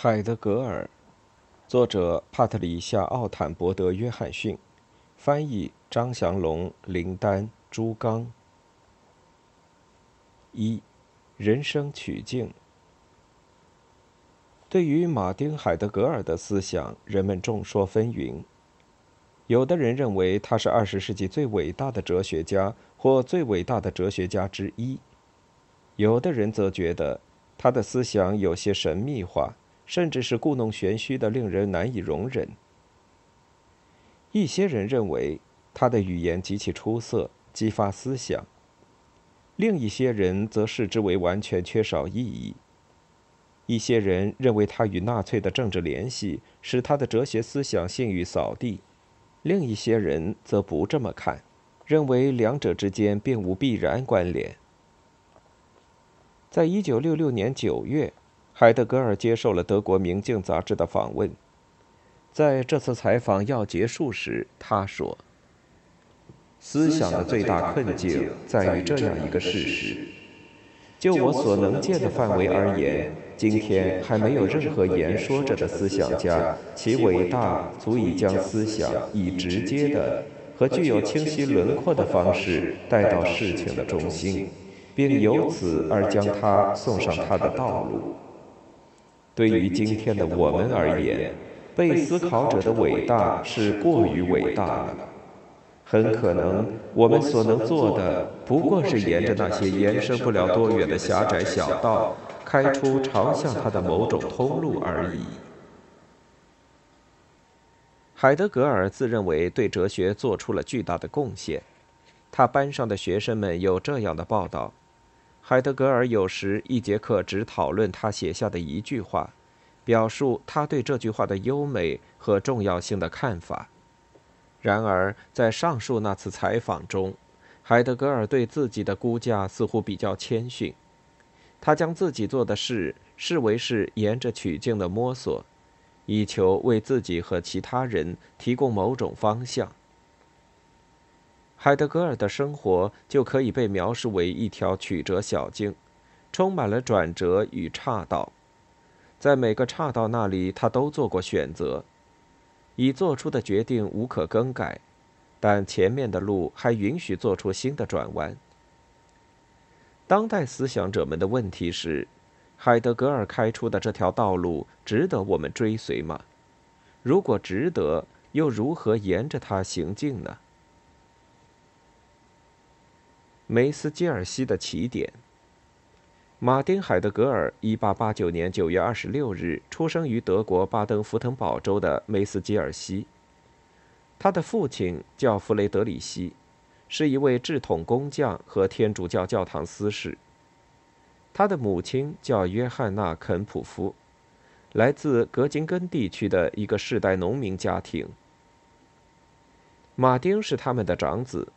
海德格尔，作者帕特里夏·奥坦伯德·约翰逊，翻译张祥龙、林丹、朱刚。一，人生曲径。对于马丁·海德格尔的思想，人们众说纷纭。有的人认为他是二十世纪最伟大的哲学家，或最伟大的哲学家之一；有的人则觉得他的思想有些神秘化。甚至是故弄玄虚的，令人难以容忍。一些人认为他的语言极其出色，激发思想；另一些人则视之为完全缺少意义。一些人认为他与纳粹的政治联系使他的哲学思想信誉扫地；另一些人则不这么看，认为两者之间并无必然关联。在一九六六年九月。海德格尔接受了德国《明镜》杂志的访问。在这次采访要结束时，他说：“思想的最大困境在于这样一个事实：就我所能见的范围而言，今天还没有任何言说着的思想家，其伟大足以将思想以直接的和具有清晰轮廓的方式带到事情的中心，并由此而将它送上它的道路。”对于今天的我们而言，被思考者的伟大是过于伟大了。很可能，我们所能做的不过是沿着那些延伸不了多远的狭窄小道，开出朝向它的某种通路而已。海德格尔自认为对哲学做出了巨大的贡献，他班上的学生们有这样的报道。海德格尔有时一节课只讨论他写下的一句话，表述他对这句话的优美和重要性的看法。然而，在上述那次采访中，海德格尔对自己的估价似乎比较谦逊。他将自己做的事视为是沿着曲径的摸索，以求为自己和其他人提供某种方向。海德格尔的生活就可以被描述为一条曲折小径，充满了转折与岔道。在每个岔道那里，他都做过选择，已做出的决定无可更改，但前面的路还允许做出新的转弯。当代思想者们的问题是：海德格尔开出的这条道路值得我们追随吗？如果值得，又如何沿着它行进呢？梅斯基尔西的起点。马丁·海德格尔，1889年9月26日出生于德国巴登符腾堡州的梅斯基尔西。他的父亲叫弗雷德里希，是一位制桶工匠和天主教教堂司事。他的母亲叫约翰娜·肯普夫，来自格金根地区的一个世代农民家庭。马丁是他们的长子。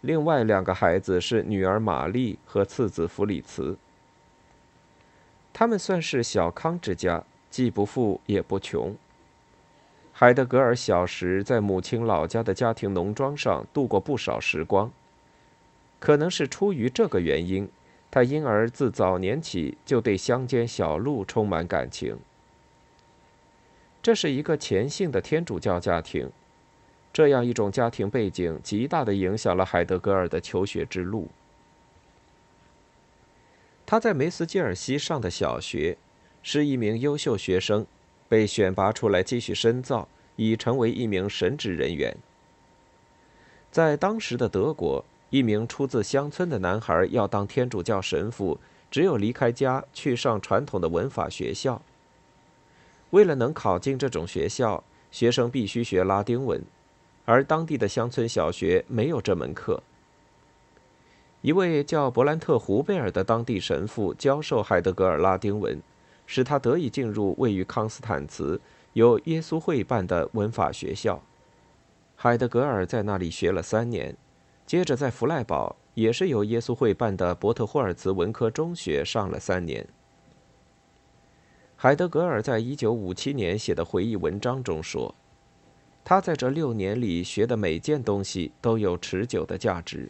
另外两个孩子是女儿玛丽和次子弗里茨。他们算是小康之家，既不富也不穷。海德格尔小时在母亲老家的家庭农庄上度过不少时光，可能是出于这个原因，他因而自早年起就对乡间小路充满感情。这是一个虔信的天主教家庭。这样一种家庭背景，极大的影响了海德格尔的求学之路。他在梅斯基尔西上的小学，是一名优秀学生，被选拔出来继续深造，以成为一名神职人员。在当时的德国，一名出自乡村的男孩要当天主教神父，只有离开家去上传统的文法学校。为了能考进这种学校，学生必须学拉丁文。而当地的乡村小学没有这门课。一位叫伯兰特·胡贝尔的当地神父教授海德格尔拉丁文，使他得以进入位于康斯坦茨、由耶稣会办的文法学校。海德格尔在那里学了三年，接着在弗赖堡，也是由耶稣会办的伯特霍尔茨文科中学上了三年。海德格尔在一九五七年写的回忆文章中说。他在这六年里学的每件东西都有持久的价值。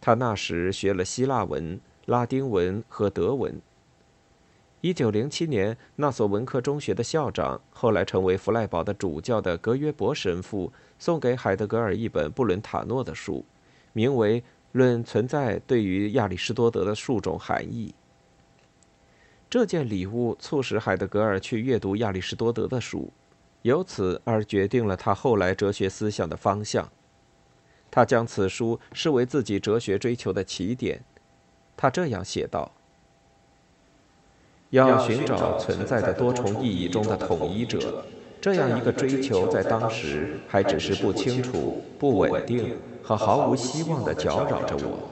他那时学了希腊文、拉丁文和德文。一九零七年，那所文科中学的校长，后来成为弗赖堡的主教的格约伯神父，送给海德格尔一本布伦塔诺的书，名为《论存在对于亚里士多德的数种含义》。这件礼物促使海德格尔去阅读亚里士多德的书，由此而决定了他后来哲学思想的方向。他将此书视为自己哲学追求的起点。他这样写道。要寻找存在的多重意义中的统一者，这样一个追求在当时还只是不清楚、不稳定和毫无希望地搅扰着我，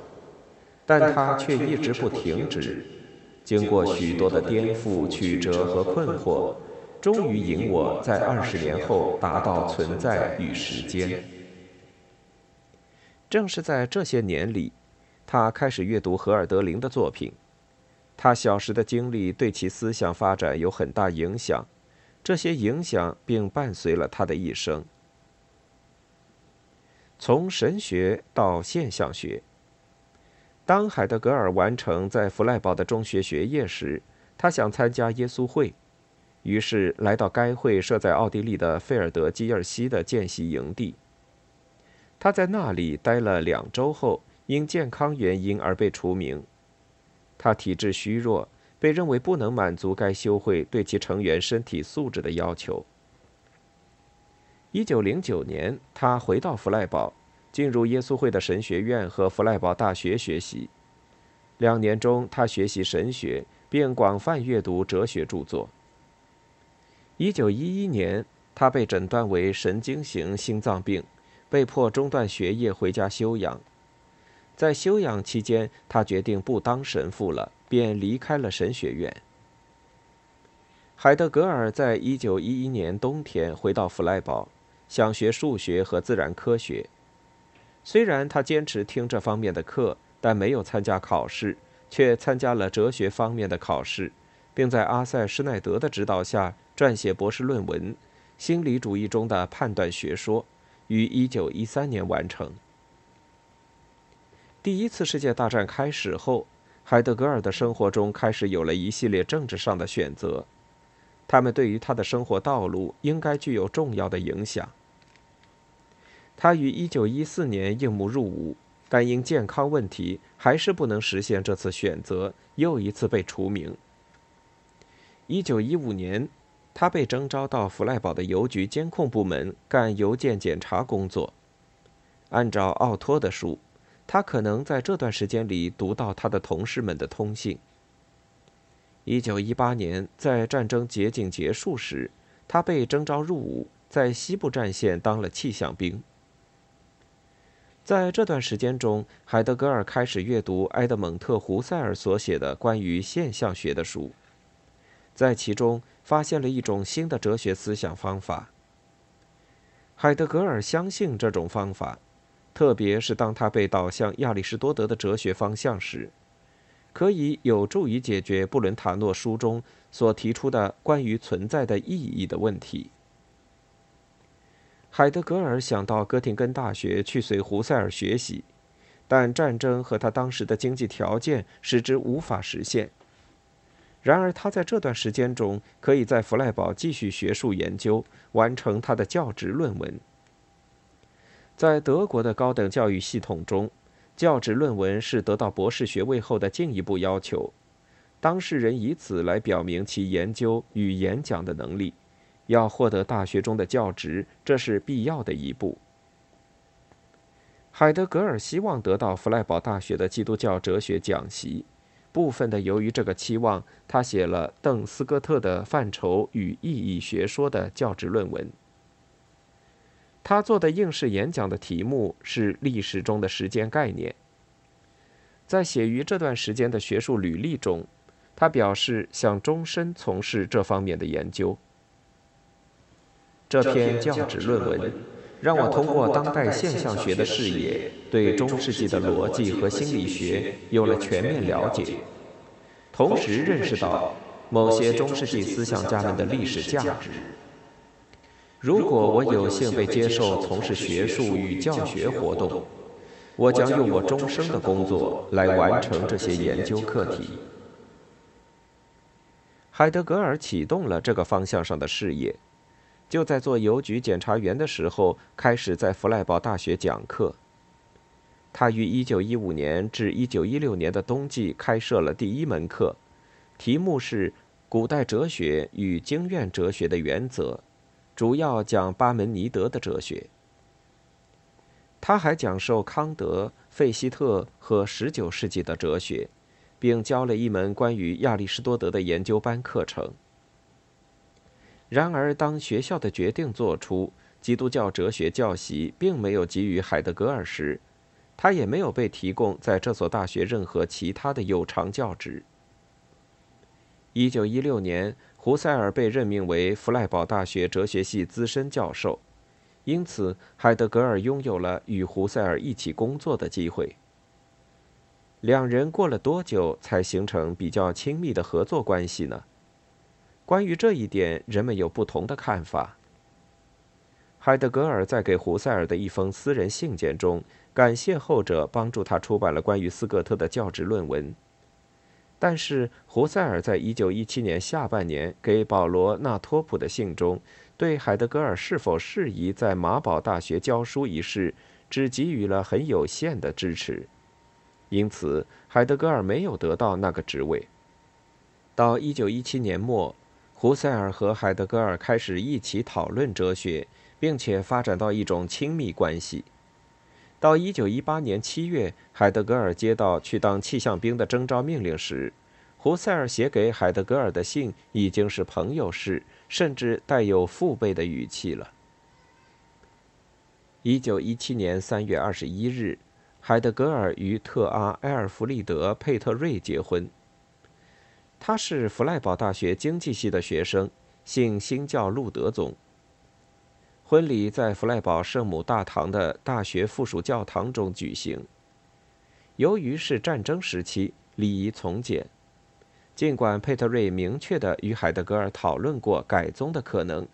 但它却一直不停止。经过许多的颠覆、曲折和困惑，终于引我在二十年后达到存在与时间。正是在这些年里，他开始阅读荷尔德林的作品。他小时的经历对其思想发展有很大影响，这些影响并伴随了他的一生。从神学到现象学。当海德格尔完成在弗赖堡的中学学业时，他想参加耶稣会，于是来到该会设在奥地利的费尔德基尔西的见习营地。他在那里待了两周后，因健康原因而被除名。他体质虚弱，被认为不能满足该修会对其成员身体素质的要求。一九零九年，他回到弗赖堡，进入耶稣会的神学院和弗赖堡大学学习。两年中，他学习神学，并广泛阅读哲学著作。一九一一年，他被诊断为神经型心脏病，被迫中断学业，回家休养。在休养期间，他决定不当神父了，便离开了神学院。海德格尔在一九一一年冬天回到弗赖堡，想学数学和自然科学。虽然他坚持听这方面的课，但没有参加考试，却参加了哲学方面的考试，并在阿塞施奈德的指导下撰写博士论文《心理主义中的判断学说》，于一九一三年完成。第一次世界大战开始后，海德格尔的生活中开始有了一系列政治上的选择，他们对于他的生活道路应该具有重要的影响。他于1914年应募入伍，但因健康问题还是不能实现这次选择，又一次被除名。1915年，他被征召到弗赖堡的邮局监控部门干邮件检查工作，按照奥托的书。他可能在这段时间里读到他的同事们的通信。一九一八年，在战争接近结束时，他被征召入伍，在西部战线当了气象兵。在这段时间中，海德格尔开始阅读埃德蒙特·胡塞尔所写的关于现象学的书，在其中发现了一种新的哲学思想方法。海德格尔相信这种方法。特别是当他被导向亚里士多德的哲学方向时，可以有助于解决布伦塔诺书中所提出的关于存在的意义的问题。海德格尔想到哥廷根大学去随胡塞尔学习，但战争和他当时的经济条件使之无法实现。然而，他在这段时间中可以在弗赖堡继续学术研究，完成他的教职论文。在德国的高等教育系统中，教职论文是得到博士学位后的进一步要求。当事人以此来表明其研究与演讲的能力。要获得大学中的教职，这是必要的一步。海德格尔希望得到弗赖堡大学的基督教哲学讲席。部分的由于这个期望，他写了邓斯科特的范畴与意义学说的教职论文。他做的应试演讲的题目是历史中的时间概念。在写于这段时间的学术履历中，他表示想终身从事这方面的研究。这篇教职论文让我通过当代现象学的视野，对中世纪的逻辑和心理学有了全面了解，同时认识到某些中世纪思想家们的历史价值。如果我有幸被接受从事学术与教学活动，我将用我终生的工作来完成这些研究课题。海德格尔启动了这个方向上的事业，就在做邮局检查员的时候，开始在弗赖堡大学讲课。他于1915年至1916年的冬季开设了第一门课，题目是“古代哲学与经验哲学的原则”，主要讲巴门尼德的哲学。他还讲授康德、费希特和19世纪的哲学。并教了一门关于亚里士多德的研究班课程。然而，当学校的决定做出基督教哲学教习并没有给予海德格尔时，他也没有被提供在这所大学任何其他的有偿教职。一九一六年，胡塞尔被任命为弗赖堡大学哲学系资深教授，因此海德格尔拥有了与胡塞尔一起工作的机会。两人过了多久才形成比较亲密的合作关系呢？关于这一点，人们有不同的看法。海德格尔在给胡塞尔的一封私人信件中，感谢后者帮助他出版了关于斯科特的教职论文。但是，胡塞尔在1917年下半年给保罗·纳托普的信中，对海德格尔是否适宜在马堡大学教书一事，只给予了很有限的支持。因此，海德格尔没有得到那个职位。到1917年末，胡塞尔和海德格尔开始一起讨论哲学，并且发展到一种亲密关系。到1918年7月，海德格尔接到去当气象兵的征召命令时，胡塞尔写给海德格尔的信已经是朋友式，甚至带有父辈的语气了。1917年3月21日。海德格尔与特阿·埃尔弗利德·佩特瑞结婚。他是弗赖堡大学经济系的学生，姓新教路德宗。婚礼在弗赖堡圣母大堂的大学附属教堂中举行。由于是战争时期，礼仪从简。尽管佩特瑞明确地与海德格尔讨论过改宗的可能，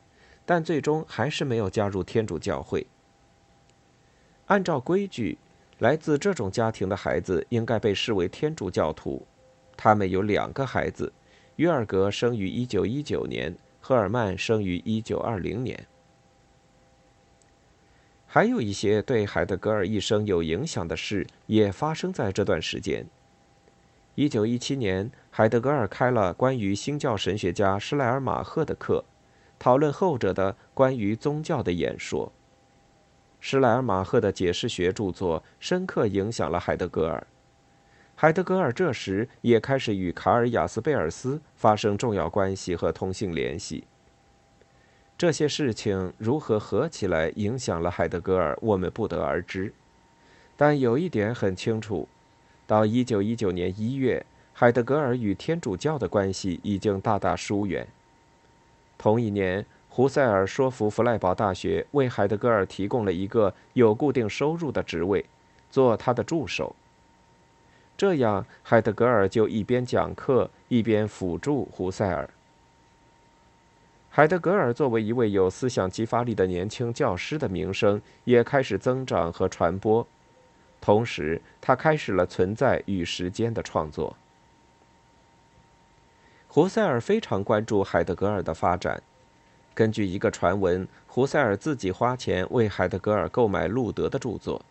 但最终还是没有加入天主教会。按照规矩。来自这种家庭的孩子应该被视为天主教徒。他们有两个孩子，约尔格生于1919年，赫尔曼生于1920年。还有一些对海德格尔一生有影响的事也发生在这段时间。1917年，海德格尔开了关于新教神学家施莱尔马赫的课，讨论后者的关于宗教的演说。施莱尔马赫的解释学著作深刻影响了海德格尔。海德格尔这时也开始与卡尔雅斯贝尔斯发生重要关系和通信联系。这些事情如何合起来影响了海德格尔，我们不得而知。但有一点很清楚：到1919年1月，海德格尔与天主教的关系已经大大疏远。同一年。胡塞尔说服弗赖堡大学为海德格尔提供了一个有固定收入的职位，做他的助手。这样，海德格尔就一边讲课，一边辅助胡塞尔。海德格尔作为一位有思想激发力的年轻教师的名声也开始增长和传播，同时，他开始了《存在与时间》的创作。胡塞尔非常关注海德格尔的发展。根据一个传闻，胡塞尔自己花钱为海德格尔购买路德的著作。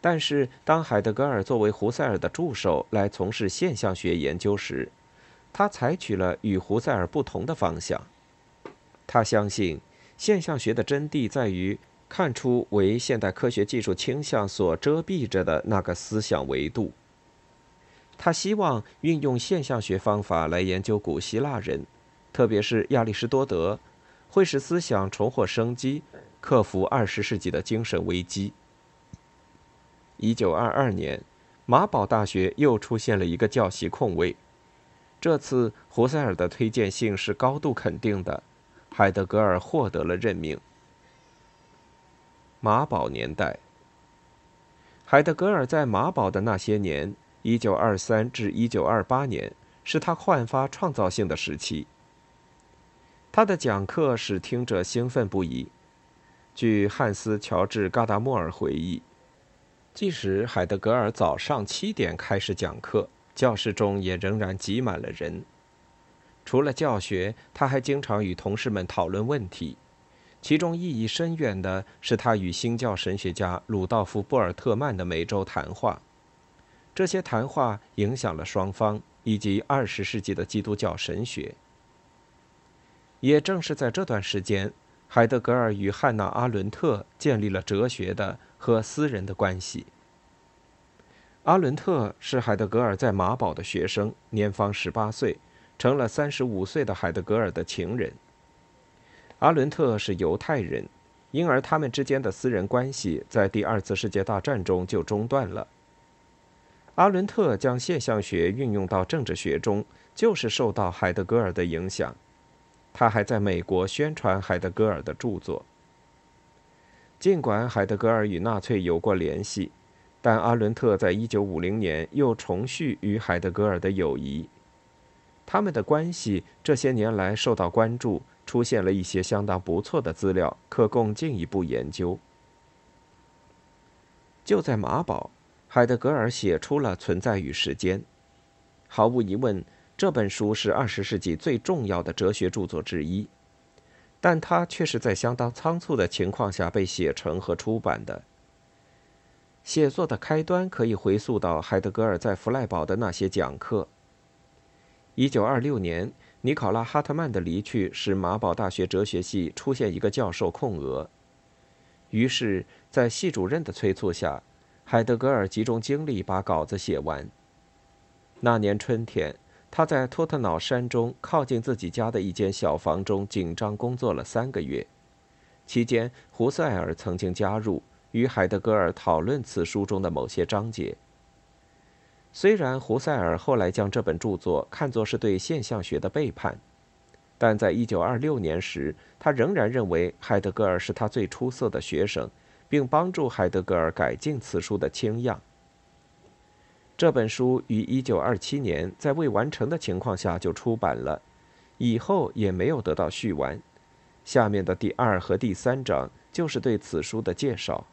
但是，当海德格尔作为胡塞尔的助手来从事现象学研究时，他采取了与胡塞尔不同的方向。他相信，现象学的真谛在于看出为现代科学技术倾向所遮蔽着的那个思想维度。他希望运用现象学方法来研究古希腊人，特别是亚里士多德。会使思想重获生机，克服二十世纪的精神危机。一九二二年，马堡大学又出现了一个教席空位，这次胡塞尔的推荐信是高度肯定的，海德格尔获得了任命。马堡年代，海德格尔在马堡的那些年，一九二三至一九二八年，是他焕发创造性的时期。他的讲课使听者兴奋不已。据汉斯·乔治·嘎达莫尔回忆，即使海德格尔早上七点开始讲课，教室中也仍然挤满了人。除了教学，他还经常与同事们讨论问题，其中意义深远的是他与新教神学家鲁道夫·波尔特曼的每周谈话。这些谈话影响了双方以及二十世纪的基督教神学。也正是在这段时间，海德格尔与汉娜·阿伦特建立了哲学的和私人的关系。阿伦特是海德格尔在马堡的学生，年方十八岁。成了三十五岁的海德格尔的情人。阿伦特是犹太人，因而他们之间的私人关系在第二次世界大战中就中断了。阿伦特将现象学运用到政治学中，就是受到海德格尔的影响。他还在美国宣传海德格尔的著作。尽管海德格尔与纳粹有过联系，但阿伦特在一九五零年又重续与海德格尔的友谊。他们的关系这些年来受到关注，出现了一些相当不错的资料，可供进一步研究。就在马堡，海德格尔写出了《存在与时间》。毫无疑问，这本书是二十世纪最重要的哲学著作之一，但它却是在相当仓促的情况下被写成和出版的。写作的开端可以回溯到海德格尔在弗赖堡的那些讲课。一九二六年，尼考拉·哈特曼的离去使马堡大学哲学系出现一个教授空额。于是，在系主任的催促下，海德格尔集中精力把稿子写完。那年春天，他在托特瑙山中靠近自己家的一间小房中紧张工作了三个月。期间，胡塞尔曾经加入，与海德格尔讨论此书中的某些章节。虽然胡塞尔后来将这本著作看作是对现象学的背叛，但在1926年时，他仍然认为海德格尔是他最出色的学生，并帮助海德格尔改进此书的倾样。这本书于1927年在未完成的情况下就出版了，以后也没有得到续完。下面的第二和第三章就是对此书的介绍。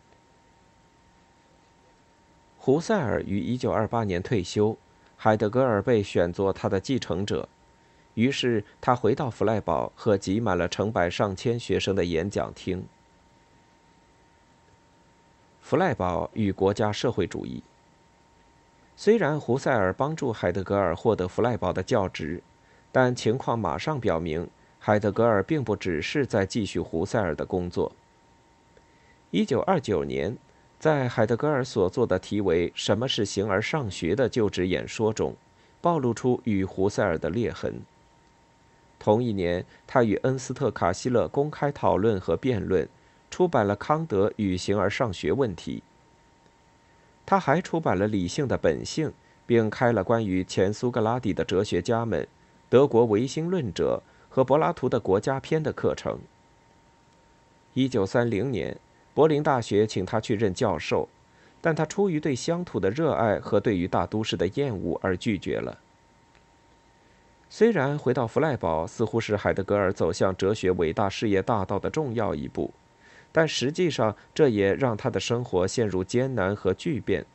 胡塞尔于1928年退休，海德格尔被选作他的继承者，于是他回到弗赖堡和挤满了成百上千学生的演讲厅。弗赖堡与国家社会主义。虽然胡塞尔帮助海德格尔获得弗赖堡的教职，但情况马上表明，海德格尔并不只是在继续胡塞尔的工作。1929年。在海德格尔所做的题为“什么是形而上学”的就职演说中，暴露出与胡塞尔的裂痕。同一年，他与恩斯特·卡西勒公开讨论和辩论，出版了《康德与形而上学问题》。他还出版了《理性的本性》，并开了关于前苏格拉底的哲学家们、德国唯心论者和柏拉图的国家篇的课程。一九三零年。柏林大学请他去任教授，但他出于对乡土的热爱和对于大都市的厌恶而拒绝了。虽然回到弗赖堡似乎是海德格尔走向哲学伟大事业大道的重要一步，但实际上这也让他的生活陷入艰难和巨变。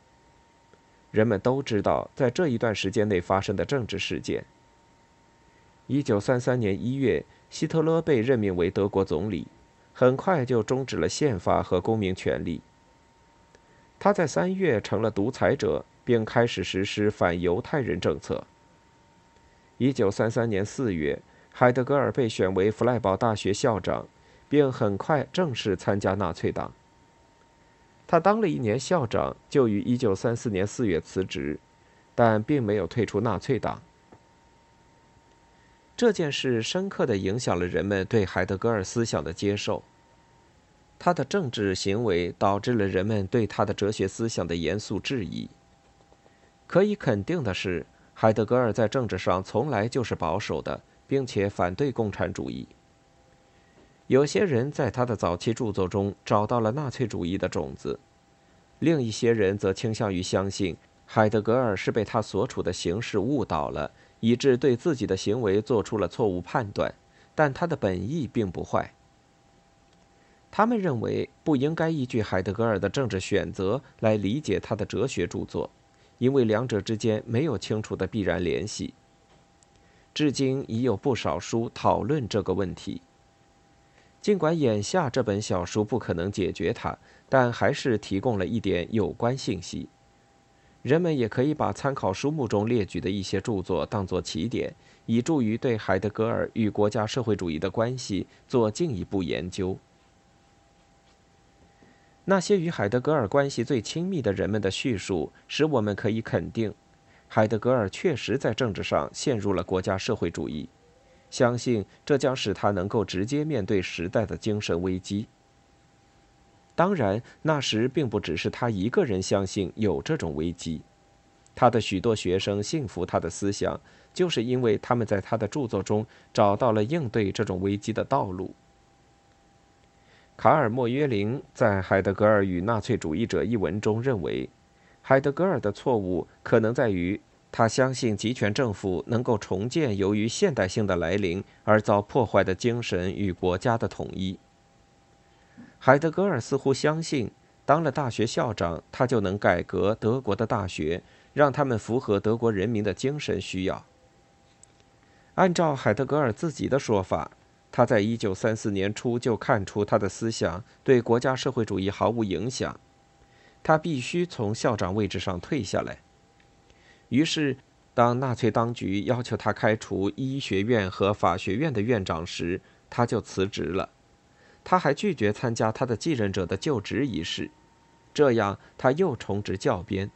人们都知道，在这一段时间内发生的政治事件。一九三三年一月，希特勒被任命为德国总理。很快就终止了宪法和公民权利。他在三月成了独裁者，并开始实施反犹太人政策。一九三三年四月，海德格尔被选为弗赖堡大学校长，并很快正式参加纳粹党。他当了一年校长，就于一九三四年四月辞职，但并没有退出纳粹党。这件事深刻地影响了人们对海德格尔思想的接受。他的政治行为导致了人们对他的哲学思想的严肃质疑。可以肯定的是，海德格尔在政治上从来就是保守的，并且反对共产主义。有些人在他的早期著作中找到了纳粹主义的种子，另一些人则倾向于相信海德格尔是被他所处的形势误导了。以致对自己的行为做出了错误判断，但他的本意并不坏。他们认为不应该依据海德格尔的政治选择来理解他的哲学著作，因为两者之间没有清楚的必然联系。至今已有不少书讨论这个问题。尽管眼下这本小书不可能解决它，但还是提供了一点有关信息。人们也可以把参考书目中列举的一些著作当作起点，以助于对海德格尔与国家社会主义的关系做进一步研究。那些与海德格尔关系最亲密的人们的叙述，使我们可以肯定，海德格尔确实在政治上陷入了国家社会主义。相信这将使他能够直接面对时代的精神危机。当然，那时并不只是他一个人相信有这种危机，他的许多学生信服他的思想，就是因为他们在他的著作中找到了应对这种危机的道路。卡尔·莫约林在《海德格尔与纳粹主义者》一文中认为，海德格尔的错误可能在于。他相信集权政府能够重建由于现代性的来临而遭破坏的精神与国家的统一。海德格尔似乎相信，当了大学校长，他就能改革德国的大学，让他们符合德国人民的精神需要。按照海德格尔自己的说法，他在一九三四年初就看出他的思想对国家社会主义毫无影响，他必须从校长位置上退下来。于是，当纳粹当局要求他开除医学院和法学院的院长时，他就辞职了。他还拒绝参加他的继任者的就职仪式，这样他又重执教鞭。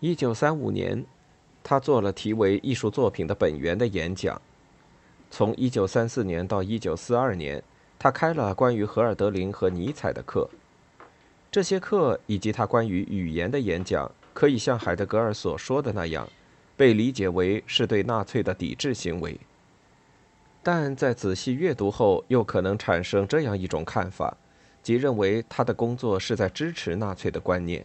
一九三五年，他做了题为《艺术作品的本源》的演讲。从一九三四年到一九四二年，他开了关于荷尔德林和尼采的课。这些课以及他关于语言的演讲。可以像海德格尔所说的那样，被理解为是对纳粹的抵制行为。但在仔细阅读后，又可能产生这样一种看法，即认为他的工作是在支持纳粹的观念。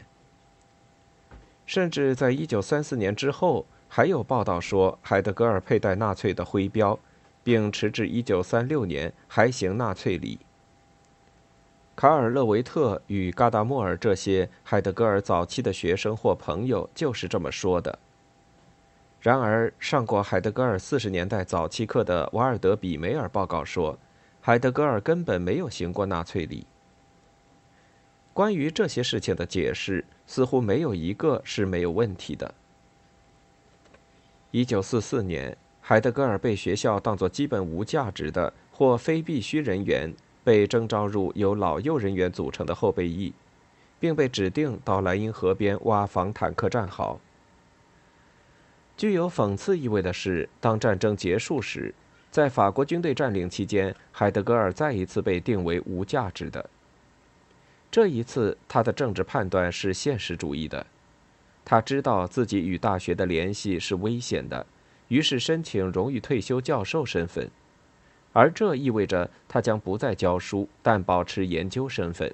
甚至在一九三四年之后，还有报道说海德格尔佩戴纳粹的徽标，并迟至一九三六年还行纳粹礼。卡尔·勒维特与嘎达莫尔这些海德格尔早期的学生或朋友就是这么说的。然而，上过海德格尔四十年代早期课的瓦尔德·比梅尔报告说，海德格尔根本没有行过纳粹礼。关于这些事情的解释，似乎没有一个是没有问题的。一九四四年，海德格尔被学校当作基本无价值的或非必须人员。被征召入由老幼人员组成的后备役，并被指定到莱茵河边挖防坦克战壕。具有讽刺意味的是，当战争结束时，在法国军队占领期间，海德格尔再一次被定为无价值的。这一次，他的政治判断是现实主义的。他知道自己与大学的联系是危险的，于是申请荣誉退休教授身份。而这意味着他将不再教书，但保持研究身份。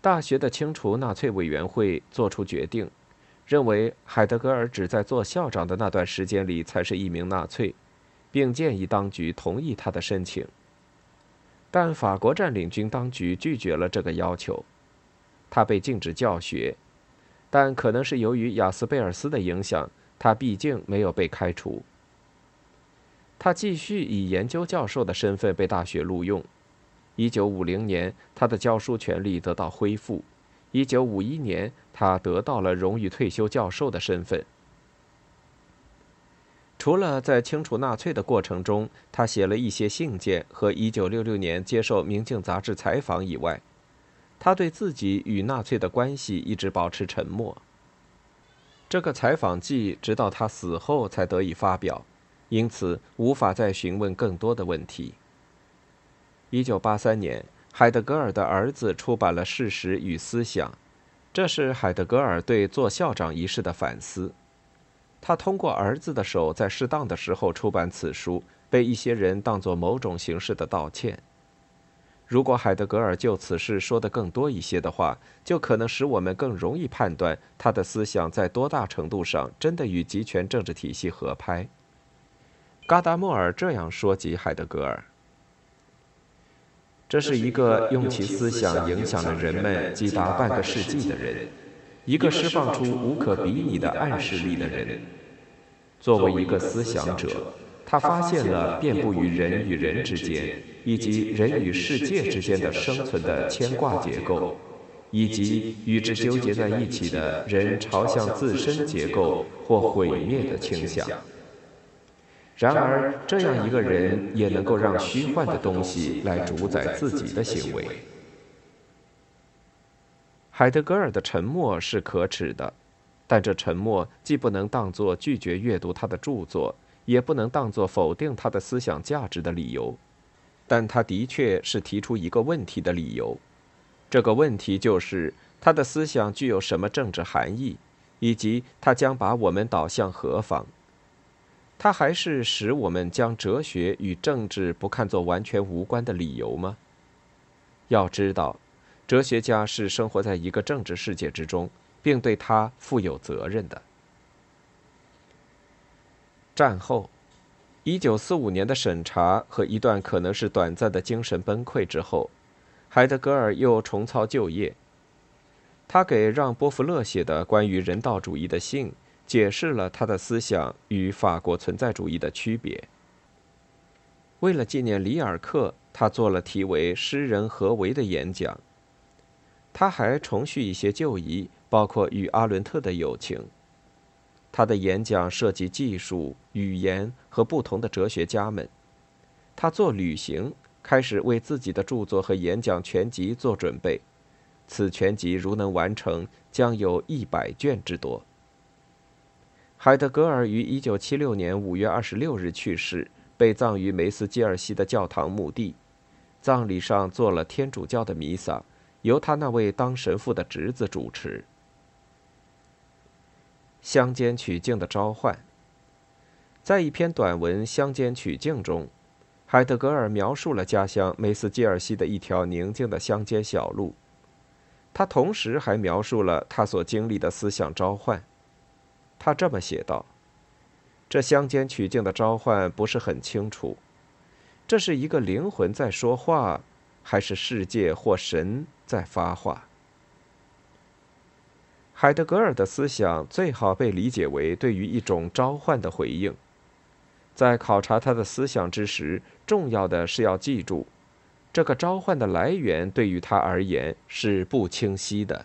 大学的清除纳粹委员会作出决定，认为海德格尔只在做校长的那段时间里才是一名纳粹，并建议当局同意他的申请。但法国占领军当局拒绝了这个要求，他被禁止教学，但可能是由于雅斯贝尔斯的影响，他毕竟没有被开除。他继续以研究教授的身份被大学录用。1950年，他的教书权利得到恢复。1951年，他得到了荣誉退休教授的身份。除了在清除纳粹的过程中，他写了一些信件和1966年接受《明镜》杂志采访以外，他对自己与纳粹的关系一直保持沉默。这个采访记直到他死后才得以发表。因此，无法再询问更多的问题。一九八三年，海德格尔的儿子出版了《事实与思想》，这是海德格尔对做校长一事的反思。他通过儿子的手，在适当的时候出版此书，被一些人当作某种形式的道歉。如果海德格尔就此事说的更多一些的话，就可能使我们更容易判断他的思想在多大程度上真的与集权政治体系合拍。嘎达莫尔这样说及海德格尔：“这是一个用其思想影响了人们几达半个世纪的人，一个释放出无可比拟的暗示力的人。作为一个思想者，他发现了遍布于人与人之间，以及人与世界之间的生存的牵挂结构，以及与之纠结在一起的人朝向自身结构或毁灭的倾向。然而，这样一个人也能够让虚幻的东西来主宰自己的行为。海德格尔的沉默是可耻的，但这沉默既不能当作拒绝阅读他的著作，也不能当作否定他的思想价值的理由。但他的确是提出一个问题的理由。这个问题就是他的思想具有什么政治含义，以及他将把我们导向何方。他还是使我们将哲学与政治不看作完全无关的理由吗？要知道。哲学家是生活在一个政治世界之中，并对他负有责任的。战后，一九四五年的审查和一段可能是短暂的精神崩溃之后，海德格尔又重操旧业。他给让·波弗勒写的关于人道主义的信，解释了他的思想与法国存在主义的区别。为了纪念里尔克，他做了题为“诗人何为”的演讲。他还重续一些旧遗，包括与阿伦特的友情。他的演讲涉及技术、语言和不同的哲学家们。他做旅行，开始为自己的著作和演讲全集做准备。此全集如能完成，将有一百卷之多。海德格尔于一九七六年五月二十六日去世，被葬于梅斯基尔西的教堂墓地。葬礼上做了天主教的弥撒。由他那位当神父的侄子主持。乡间曲径的召唤。在一篇短文《乡间曲径》中，海德格尔描述了家乡梅斯基尔西的一条宁静的乡间小路。他同时还描述了他所经历的思想召唤。他这么写道：“这乡间曲径的召唤不是很清楚，这是一个灵魂在说话，还是世界或神？”在发话。海德格尔的思想最好被理解为对于一种召唤的回应。在考察他的思想之时，重要的是要记住，这个召唤的来源对于他而言是不清晰的。